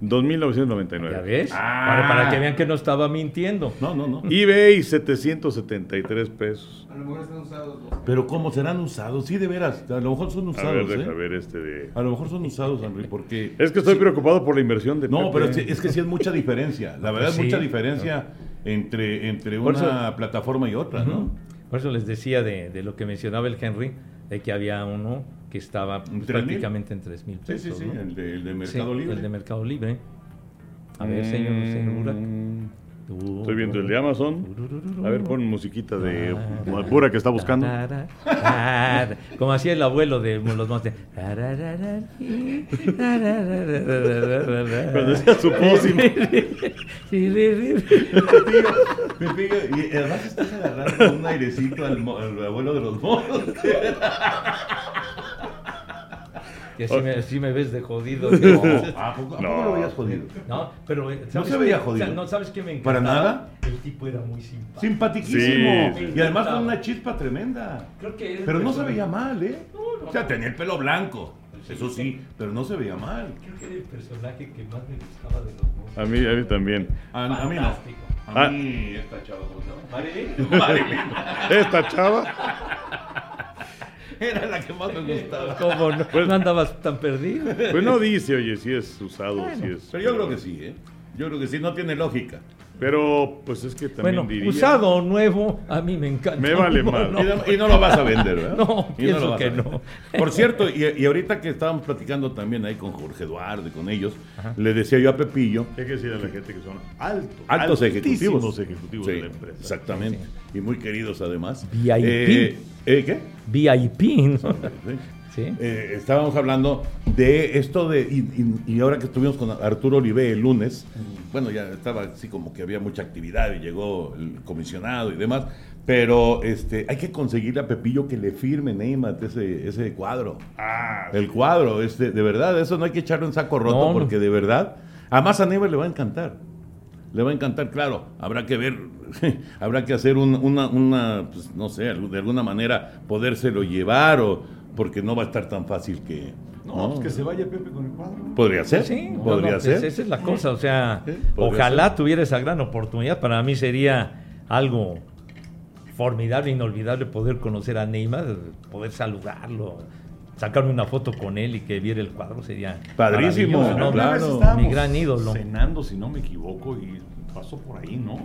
2.999. ¿Ya ves? Ah. Para, para que vean que no estaba mintiendo. No, no, no. eBay 773 pesos. A lo mejor están usados los. Pero ¿cómo serán usados? Sí, de veras. A lo mejor son A ver, usados, deja ¿eh? ver este de... A lo mejor son usados, Henry, porque... Es que estoy preocupado por la inversión de No, Pepe. pero es, es que sí es mucha diferencia. La verdad es mucha diferencia entre, entre Por una plataforma y otra, ¿no? Por eso les decía de, de lo que mencionaba el Henry, de que había uno que estaba pues, ¿En 3,000? prácticamente en 3 mil Sí, pesos. sí, sí, ¿no? el de, el de Sí, Mercado Libre. El de Mercado Libre. A ver, señor, señor Burak. Estoy viendo el de Amazon. A ver, pon musiquita de Malpura que está buscando. Como hacía el abuelo de los montes. Cuando decía su pócimo. Me pega, y además estás agarrando un airecito al, mo- al abuelo de los monos. Y así me, así me ves de jodido. No, ¿a poco, a poco No. lo veías jodido? No, pero eh, ¿sabes se veía qué? jodido. O sea, no sabes qué me ¿Para encantaba? nada? El tipo era muy simpático. Simpaticísimo. Sí. Y además con una chispa tremenda. Creo que Pero no se veía mal, ¿eh? No, no. O sea, tenía el pelo blanco. Eso sí, pero no se veía mal. Creo que era el personaje que más me gustaba de los dos. A mí, a mí también. A, a mí no. A Ah. mí esta chava, ¿cómo se llama? Marilyn. Marilyn. Esta chava. Era la que más me gustaba. ¿Cómo no? Pues- no andabas tan perdido? Pues no dice, oye, si es usado, si es. Pero yo creo que sí, ¿eh? Yo creo que sí, no tiene lógica. Pero, pues es que también Bueno, diría... usado o nuevo, a mí me encanta. Me vale No, mal. no. Y no, y no lo vas a vender, ¿verdad? No, Y pienso a que no. Por cierto, y, y ahorita que estábamos platicando también ahí con Jorge Eduardo y con ellos, le decía yo a Pepillo, Hay que decir a la gente que son altos. altos ejecutivos. ejecutivos Sí, de la empresa. Exactamente. Y muy queridos además. VIP. Eh, ¿eh, ¿Qué? VIP, ¿no? Sí. Sí. Eh, estábamos hablando de esto de, y, y- y ahora que estuvimos con Arturo Olive el lunes, bueno, ya estaba así como que había mucha actividad y llegó el comisionado y demás, pero este, hay que conseguirle a Pepillo que le firme Neymar ese, ese cuadro. Ah, El cuadro, este, de verdad, eso no hay que echarlo en saco roto No, porque de verdad, además a Neymar le va a encantar. Le va a encantar, claro. Habrá que ver, habrá que hacer un- una, una pues, no sé, de alguna manera podérselo llevar o porque no va a estar tan fácil que. no, ¿no? pues que se vaya Pepe con el cuadro. Podría ser. Sí, no, podría no, ser. pues esa es la cosa, o sea, ojalá ser. tuviera esa gran oportunidad. Para mí sería algo formidable, inolvidable poder conocer a Neymar, poder saludarlo, sacarme una foto con él y que viera el cuadro sería Padrísimo, ¿no? claro. Mi gran ídolo. Cenando, si no me equivoco, y pasó por ahí, ¿no?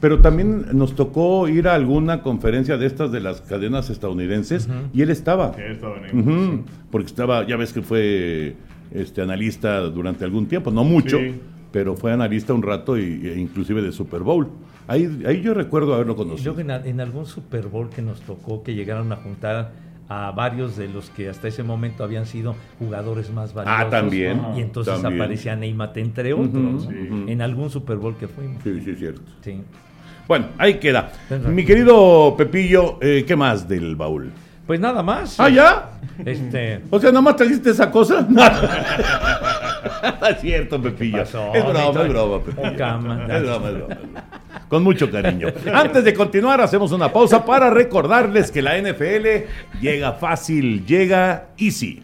Pero también nos tocó ir a alguna conferencia de estas de las cadenas estadounidenses y él estaba. Que estaba en el- Ujú, Porque estaba, ya ves que fue este analista durante algún tiempo, no mucho, Sí. pero fue analista un rato y, e inclusive de Super Bowl. Ahí, ahí yo recuerdo haberlo conocido. luego en, en algún Super Bowl que nos tocó que llegaron a juntar a varios de los que hasta ese momento habían sido jugadores más valiosos. Ah, también. Y entonces También. aparecía Neymar entre otros. Sí. En algún Super Bowl que fuimos. Sí, sí, es cierto. Sí. Bueno, ahí queda. Mi querido Pepillo, eh, ¿qué más del baúl? Pues nada más. ¿Ah, ya? Este, O sea, ¿nada más trajiste esa cosa? Es cierto, Pepillo. Es broma, es broma, Pepillo. Es broma, es broma. Con mucho cariño. Antes de continuar, hacemos una pausa para recordarles que la NFL llega fácil, llega easy.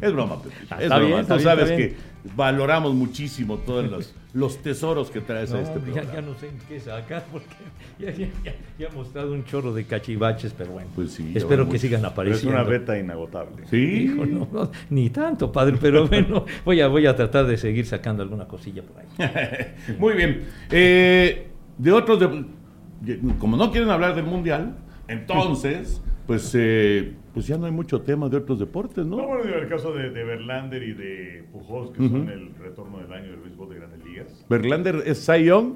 Es broma, Pepillo. Es Está broma. bien, está Tú bien, sabes está que bien. valoramos muchísimo todos los, los tesoros que traes no, a este ya, programa. ya no sé en qué sacar porque ya, ya, ya, ya ha mostrado un chorro de cachivaches, pero bueno. Pues sí, ya Espero que muchos. sigan Pero es apareciendo. una beta inagotable. Sí. Hijo, no, no, ni tanto, padre, pero bueno, voy a, voy a tratar de seguir sacando alguna cosilla por ahí. Muy bien. Eh, de otros, de- como no quieren hablar del mundial, entonces, pues, eh, pues ya no hay mucho tema de otros deportes, No, ¿no? bueno, el caso de, de Verlander y de Pujols, que son el retorno del año del béisbol de grandes ligas. Verlander es Young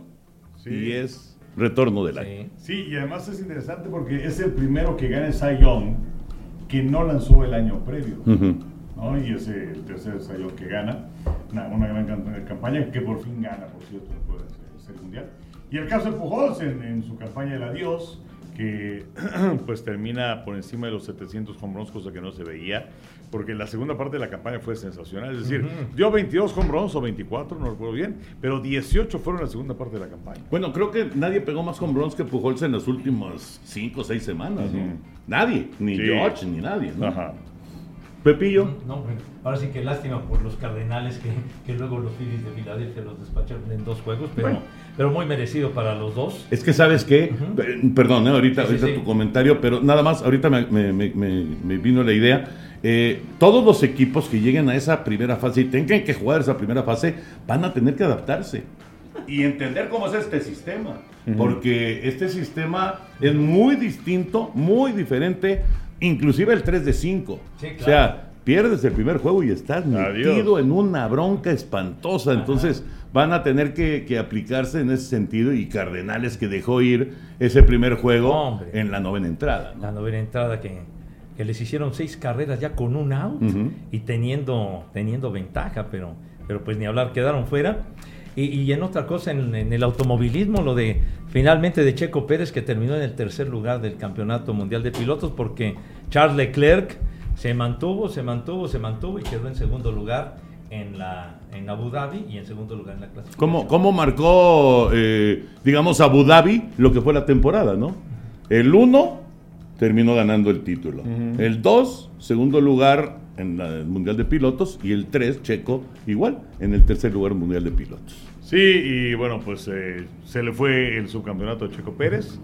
Sí. y es retorno del año. Sí. Sí, y además es interesante porque es el primero que gana el que no lanzó el año previo. Ujú. ¿no? Y es el tercer Young que gana. Una, una gran cam- campaña que por fin gana, por cierto, después de ser mundial. Y el caso de Pujols en, en su campaña del adiós, que pues termina por encima de los 700 home runs, cosa que no se veía, porque la segunda parte de la campaña fue sensacional. Es decir, dio 22 home runs o 24, no recuerdo bien, pero 18 fueron la segunda parte de la campaña. Bueno, creo que nadie pegó más con bronce que Pujols en las últimas cinco o seis semanas, ¿no? Ujú. Nadie, ni Sí. George, ni nadie, ¿no? Ajá. Pepillo. No, ahora sí que lástima por los Cardenales que, que luego los Phillies de Filadelfia los despacharon en dos juegos, pero, Bueno. pero muy merecido para los dos. Es que sabes qué, Pe- perdón, eh, ahorita, Sí, sí, ahorita sí. tu comentario, pero nada más, ahorita me, me- me- me- me vino la idea. Eh, todos los equipos que lleguen a esa primera fase y tengan que jugar esa primera fase van a tener que adaptarse y entender cómo es este sistema, porque este sistema es muy distinto, muy diferente, inclusive el 3 de 5. Sí, claro. O sea, pierdes el primer juego y estás Adiós. metido en una bronca espantosa. Entonces van a tener que, que aplicarse en ese sentido y Cardenales que dejó ir ese primer juego Hombre. en la novena entrada. ¿no? La novena entrada que, que les hicieron seis carreras ya con un out y teniendo, teniendo ventaja, pero, pero pues ni hablar, quedaron fuera. Y, y en otra cosa, en, en el automovilismo, lo de finalmente de Checo Pérez, que terminó en el tercer lugar del Campeonato Mundial de Pilotos, porque Charles Leclerc se mantuvo, se mantuvo, se mantuvo y quedó en segundo lugar en, la, en Abu Dhabi y en segundo lugar en la clasificación. ¿Cómo, cómo marcó, eh, digamos, Abu Dhabi lo que fue la temporada, no? El 1 terminó ganando el título. El 2, segundo lugar en la- el Mundial de Pilotos. Y el 3, Checo, igual, en el tercer lugar Mundial de Pilotos. Sí, y bueno, pues eh, se le fue el subcampeonato a Checo Pérez.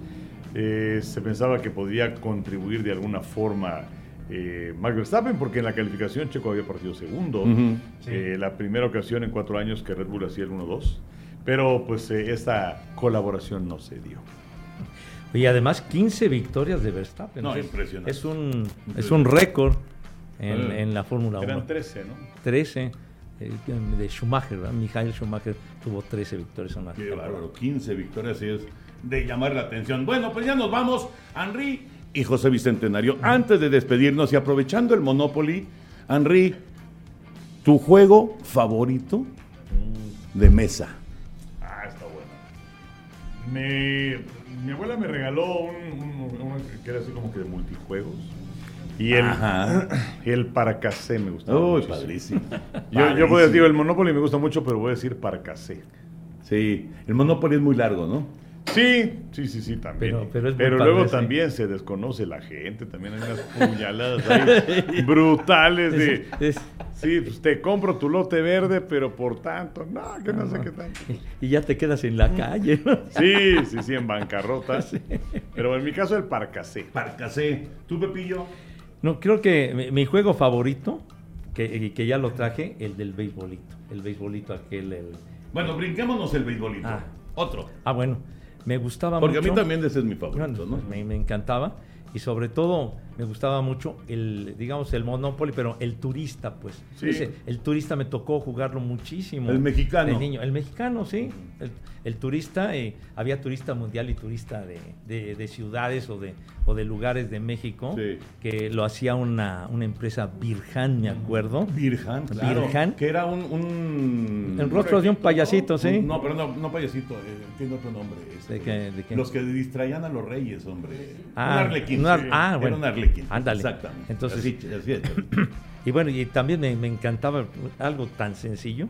Eh, se pensaba que podía contribuir de alguna forma eh, Max Verstappen, porque en la calificación Checo había partido segundo. Sí. Eh, la primera ocasión en cuatro años que Red Bull hacía el 1-2. Pero pues eh, esta colaboración no se dio. Y además 15 victorias de Verstappen. No, Es- impresionante. Es un, es un récord en, en la Fórmula 1. Eran 13, ¿no? 13 eh, de Schumacher, ¿verdad? Michael Schumacher tuvo 13 victorias en una Qué bárbaro, 15 victorias y es de llamar la atención. Bueno, pues ya nos vamos, Henry y José Bicentenario. Antes de despedirnos y aprovechando el Monopoly, Henry, tu juego favorito de mesa. Ah, está buena. Me, mi abuela me regaló un, que era así como que de multijuegos. Y el, Ajá. y el Paracasé me gustaba Uy, muchísimo. padrísimo. Yo, yo voy a decir, el Monopoly me gusta mucho, pero voy a decir Paracasé. Sí, el Monopoly es muy largo, ¿no? Sí, sí, sí, sí, también. Pero- pero es muy luego padre, sí. también se desconoce la gente, también hay unas puñaladas ahí brutales de... Es- Sí, pues te compro tu lote verde, pero por tanto, no, que no sé qué tanto. y ya te quedas en la calle. ¿no? Sí, sí, sí, en bancarrota. Pero en mi caso el Paracasé. Parcasé. ¿Tú, Pepillo? No, creo que mi, juego favorito, que, que ya lo traje, el del beisbolito. El beisbolito aquel, el... Bueno, brinquémonos el beisbolito. Ah. Otro. Ah, bueno, me gustaba Porque mucho. a mí también ese es mi favorito, ¿no? Me encantaba. Y sobre todo me gustaba mucho el, digamos, el Monopoly, pero el turista, pues. Sí. Ese, el turista me tocó jugarlo muchísimo. El mexicano. de niño. El mexicano, sí. El, el turista, eh, había turista mundial y turista de, de- de ciudades o de, o de lugares de México, Sí. que lo hacía una, una empresa Birjan, me acuerdo. Virjan, claro. Virjan. Que era un... un El rostro de un payasito, sí. No, pero no, no payasito, eh, tiene otro nombre. este, ¿De qué- de qué? Los que distraían a los reyes, hombre. Ah, un arlequín. sí. ah, Era bueno. un arlequín. Ándale. Exactamente. Entonces- Así, así es. Y bueno, y también me, me encantaba algo tan sencillo,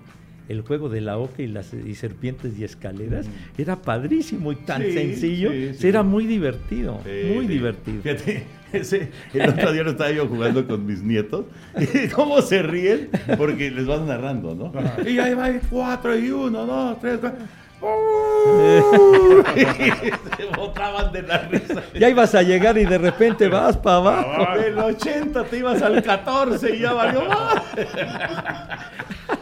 el juego de la oca y las y serpientes y escaleras. Era padrísimo y tan Mm. Sí, sencillo. sí, sí. Era muy divertido, Sí, muy sí. divertido. Fíjate, ese, el otro día lo estaba yo jugando con mis nietos. Y cómo se ríen porque les vas narrando, ¿no? Y ahí va, y cuatro, y uno, dos, tres, cuatro. Y se botaban de la risa. Ya ibas a llegar y de repente vas para abajo. Del 80 te ibas al 14 y ya valió más.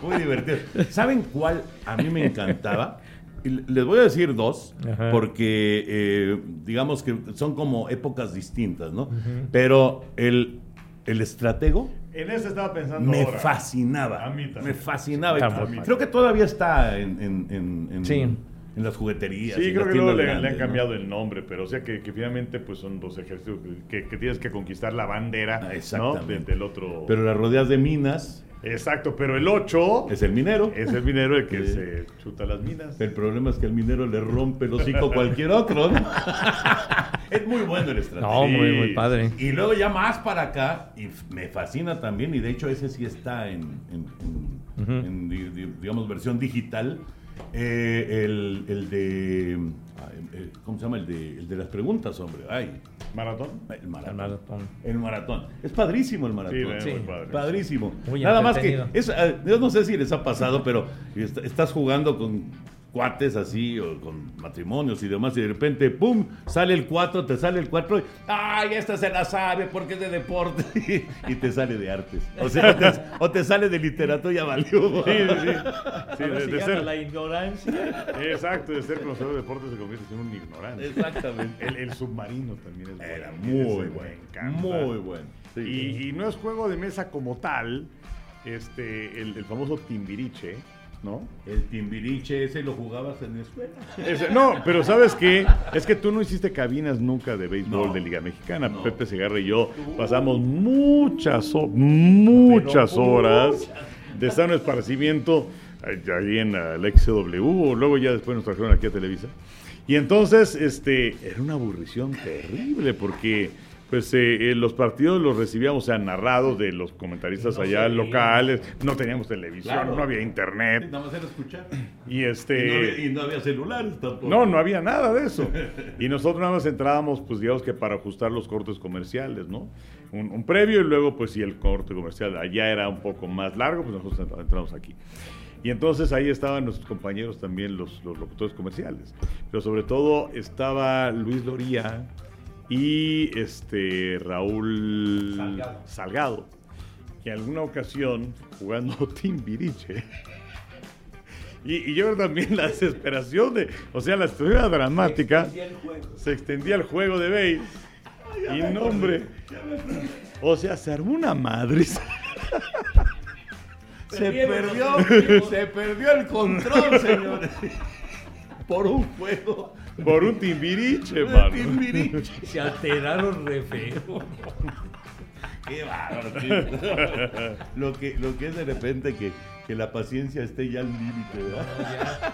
Muy divertido. ¿Saben cuál a mí me encantaba? Les voy a decir dos, Ajá. porque eh, digamos que son como épocas distintas, ¿no? Pero el, el estratego En ese estaba pensando me ahora. fascinaba. A mí también. Me fascinaba. Creo que todavía está en, en, en, en- Sí. en las jugueterías. Sí, en creo las que luego le, han ¿no? cambiado el nombre, pero o sea que, que finalmente pues son dos ejercicios que, que tienes que conquistar la bandera Ah, ¿no? exactamente. De- del otro. Pero las rodeas de minas Exacto, pero el 8 es el minero. es el minero el que Sí. se chuta las minas. El problema es que al minero le rompe el hocico a cualquier otro. ¿no? es muy bueno el estratega. No, muy, muy padre. Y luego ya más para acá, y me fascina también, y de hecho ese sí está en, en- en- Ujú. en, di- di- digamos, versión digital, eh, el, el de, ¿cómo se llama? El de, el de las preguntas, hombre. Ay, ¿Maratón? el maratón. El maratón. El maratón. Es padrísimo el maratón. Sí, Sí. muy padre. Padrísimo. Muy Nada más que, es, eh, yo no sé si les ha pasado, pero est- estás jugando con cuates así, o con matrimonios y demás, y de repente, ¡pum! Sale el 4, te sale el 4, y, ¡ay, esta se la sabe porque es de deporte! y te sale de artes. O sea, te- o te sale de literatura, ya valió. Sí, sí, sí. Sí, A ver de, si de gana ser, la ignorancia. exacto, de ser conocedor de deportes se convierte en un ignorante. Exactamente. El, el submarino también es bueno. Era muy bueno. Muy bueno. Sí. Y, y no es juego de mesa como tal, este, el, el famoso Timbiriche, ¿no? el timbiriche ese lo jugabas en la escuela. Ese- no, pero ¿sabes qué? Es que tú no hiciste cabinas nunca de béisbol No. de Liga Mexicana. No. Pepe Segarra y yo pasamos muchas, muchas Pero horas de sano esparcimiento ahí en la XW, o luego ya después nos trajeron aquí a Televisa. Y entonces, este, era una aburrición terrible porque pues eh, eh, los partidos los recibíamos, o sea, narrados de los comentaristas No allá locales, no teníamos televisión, Claro. no había internet. Nada más era escuchar. Y Y no, este... había, y no había celulares tampoco. No, no había nada de eso. Y nosotros nada más entrábamos, pues digamos que para ajustar los cortes comerciales, ¿no? Un, un previo y luego, pues si el corte comercial allá era un poco más largo, pues nosotros entra- entramos aquí. Y entonces ahí estaban nuestros compañeros también, los, los locutores comerciales. Pero sobre todo estaba Luis Loría y este Raúl Salgado. Salgado, que en alguna ocasión, jugando Timbiriche, Y, y yo creo también la desesperación de, o sea, la historia dramática, se extendía el juego de Bale. Y no, hombre, o sea, se armó una madre. Se perdió, se perdió el control, señores. Por un juego. Por un timbiriche, mano. Timbiriche. Se alteraron re feo. Qué bárbaro, tío. Lo que, lo que es de repente que, que la paciencia esté ya al límite, ¿verdad?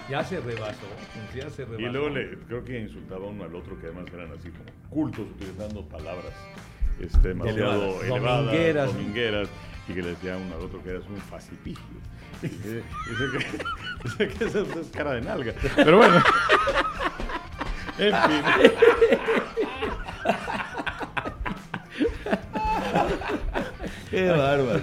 Ya, ya se rebasó. Ya se rebasó. Y luego le, creo que insultaba uno al otro, que además eran así como cultos, utilizando palabras este, demasiado Elevadas. elevadas, Domingueras. domingueras, y que le decía uno al otro que eras un facipigio. Dice, que, dice que eso es cara de nalga. Pero bueno. En fin. Qué bárbaro.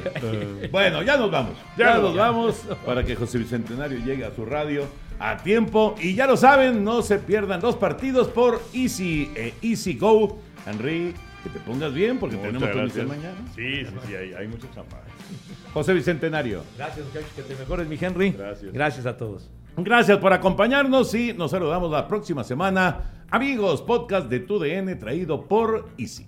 bueno, ya nos vamos. Ya, Ya nos vamos para que José Bicentenario llegue a su radio a tiempo. Y ya lo saben, no se pierdan los partidos por Easy e Easy Go. Henry, que te pongas bien porque tenemos Muchas transmisión gracias. mañana. Sí, sí, sí, hay, hay mucha chamba. José Bicentenario. Gracias, muchachos. Que te mejores, mi Henry. Gracias. Gracias a todos. Gracias por acompañarnos y nos saludamos la próxima semana. Amigos, podcast de TUDN traído por Easy.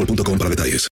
boostmobile.com para detalles.